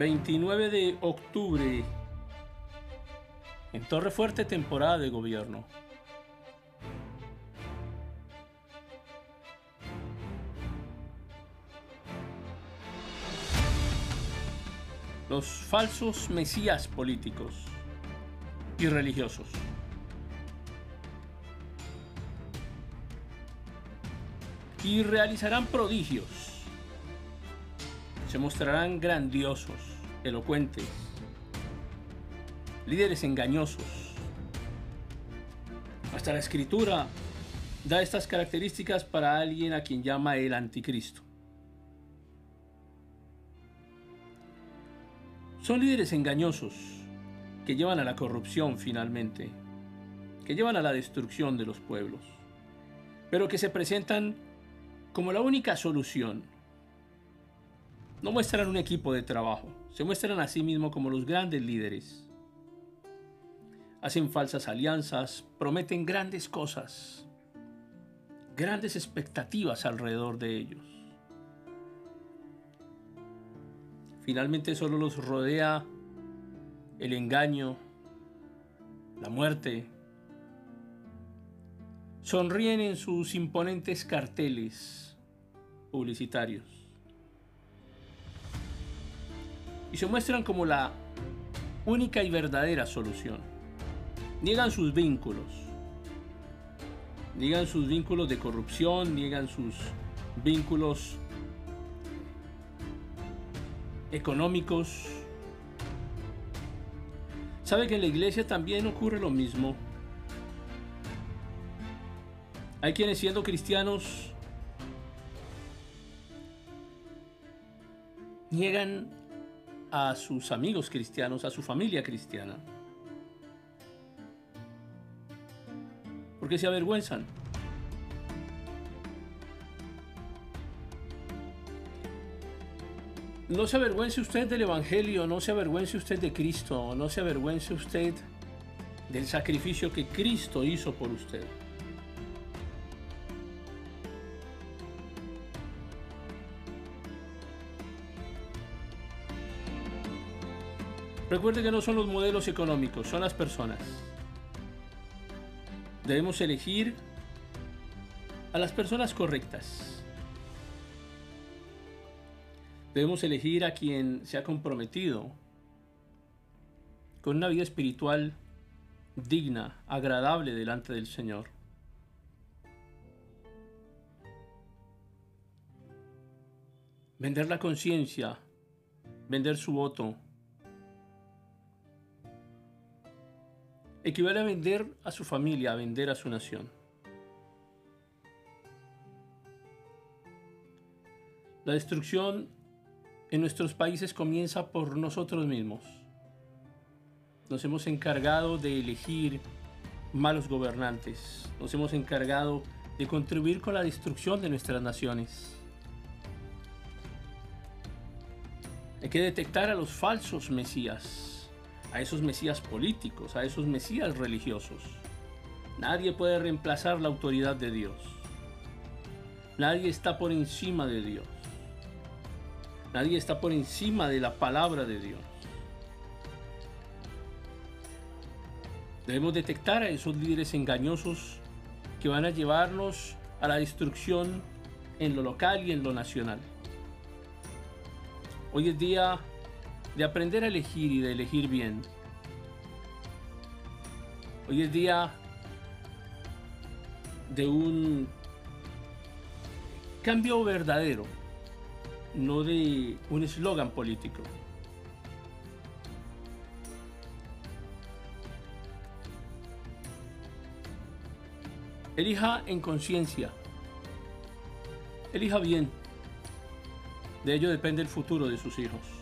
29 de octubre. En Torre Fuerte temporada de gobierno. Los falsos mesías políticos y religiosos. Y realizarán prodigios. Se mostrarán grandiosos, elocuentes, líderes engañosos. Hasta la escritura da estas características para alguien a quien llama el anticristo. Son líderes engañosos que llevan a la corrupción finalmente, que llevan a la destrucción de los pueblos, pero que se presentan como la única solución. No muestran un equipo de trabajo, se muestran a sí mismos como los grandes líderes. Hacen falsas alianzas, prometen grandes cosas, grandes expectativas alrededor de ellos. Finalmente solo los rodea el engaño, la muerte. Sonríen en sus imponentes carteles publicitarios. Y se muestran como la única y verdadera solución. Niegan sus vínculos. Niegan sus vínculos de corrupción, niegan sus vínculos económicos. ¿Sabe que en la iglesia también ocurre lo mismo? Hay quienes siendo cristianos niegan a sus amigos cristianos, a su familia cristiana. Porque se avergüenzan. No se avergüence usted del Evangelio, no se avergüence usted de Cristo, no se avergüence usted del sacrificio que Cristo hizo por usted. Recuerde que no son los modelos económicos, son las personas. Debemos elegir a las personas correctas. Debemos elegir a quien se ha comprometido con una vida espiritual digna, agradable delante del Señor. Vender la conciencia, vender su voto, equivale a vender a su familia, a vender a su nación. La destrucción en nuestros países comienza por nosotros mismos. Nos hemos encargado de elegir malos gobernantes. Nos hemos encargado de contribuir con la destrucción de nuestras naciones. Hay que detectar a los falsos mesías, a esos mesías políticos, a esos mesías religiosos. Nadie puede reemplazar la autoridad de Dios. Nadie está por encima de Dios. Nadie está por encima de la palabra de Dios. Debemos detectar a esos líderes engañosos que van a llevarnos a la destrucción en lo local y en lo nacional. Hoy es día de aprender a elegir y de elegir bien. Hoy es día de un cambio verdadero no de un eslogan político. Elija en conciencia. Elija bien. De ello depende el futuro de sus hijos.